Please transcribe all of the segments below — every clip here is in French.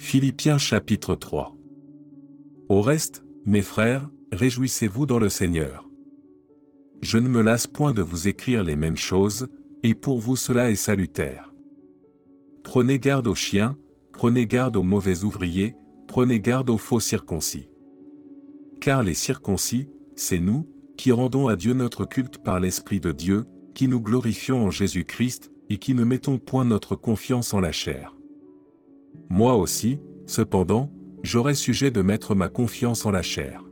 Philippiens chapitre 3 Au reste, mes frères, réjouissez-vous dans le Seigneur. Je ne me lasse point de vous écrire les mêmes choses, et pour vous cela est salutaire. Prenez garde aux chiens, prenez garde aux mauvais ouvriers, prenez garde aux faux circoncis. Car les circoncis, c'est nous, qui rendons à Dieu notre culte par l'Esprit de Dieu, qui nous glorifions en Jésus-Christ, et qui ne mettons point notre confiance en la chair. Moi aussi, cependant, j'aurais sujet de mettre ma confiance en la chair.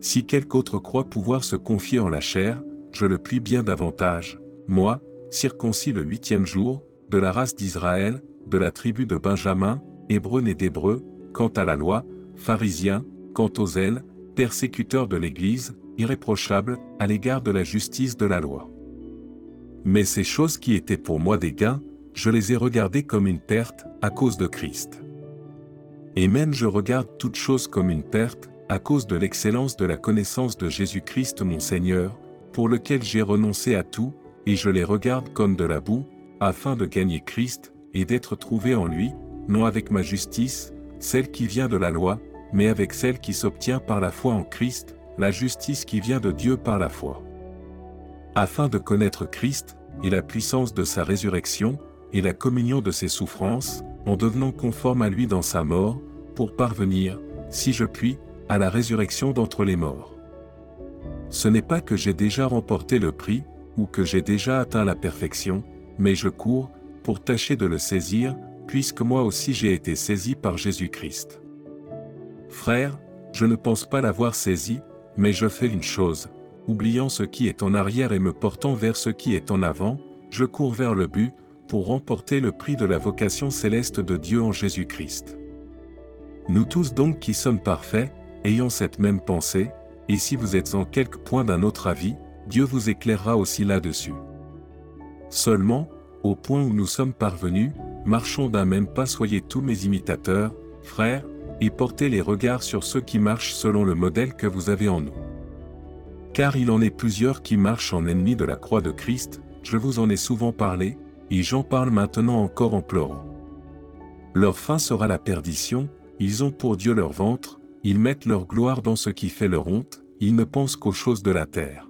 Si quelque autre croit pouvoir se confier en la chair, je le plie bien davantage, moi, circoncis le huitième jour, de la race d'Israël, de la tribu de Benjamin, hébreu né d'hébreu, quant à la loi, pharisien, quant aux ailes, persécuteur de l'Église, irréprochable, à l'égard de la justice de la loi. Mais ces choses qui étaient pour moi des gains, je les ai regardées comme une perte, à cause de Christ. Et même je regarde toutes choses comme une perte, à cause de l'excellence de la connaissance de Jésus-Christ mon Seigneur, pour lequel j'ai renoncé à tout, et je les regarde comme de la boue, afin de gagner Christ, et d'être trouvé en lui, non avec ma justice, celle qui vient de la loi, mais avec celle qui s'obtient par la foi en Christ, la justice qui vient de Dieu par la foi. Afin de connaître Christ, et la puissance de sa résurrection, et la communion de ses souffrances, en devenant conforme à lui dans sa mort, pour parvenir, si je puis, à la résurrection d'entre les morts. Ce n'est pas que j'ai déjà remporté le prix, ou que j'ai déjà atteint la perfection, mais je cours, pour tâcher de le saisir, puisque moi aussi j'ai été saisi par Jésus-Christ. Frère, je ne pense pas l'avoir saisi, mais je fais une chose, oubliant ce qui est en arrière et me portant vers ce qui est en avant, je cours vers le but, pour remporter le prix de la vocation céleste de Dieu en Jésus-Christ. Nous tous donc qui sommes parfaits, ayons cette même pensée, et si vous êtes en quelque point d'un autre avis, Dieu vous éclairera aussi là-dessus. Seulement, au point où nous sommes parvenus, marchons d'un même pas soyez tous mes imitateurs, frères, et portez les regards sur ceux qui marchent selon le modèle que vous avez en nous. Car il en est plusieurs qui marchent en ennemis de la croix de Christ, je vous en ai souvent parlé, et j'en parle maintenant encore en pleurant. Leur fin sera la perdition, ils ont pour Dieu leur ventre, ils mettent leur gloire dans ce qui fait leur honte, ils ne pensent qu'aux choses de la terre.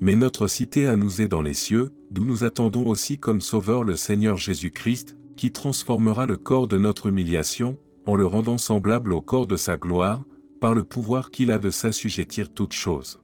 Mais notre cité à nous est dans les cieux, d'où nous attendons aussi comme Sauveur le Seigneur Jésus-Christ, qui transformera le corps de notre humiliation, en le rendant semblable au corps de sa gloire, par le pouvoir qu'il a de s'assujettir toutes choses.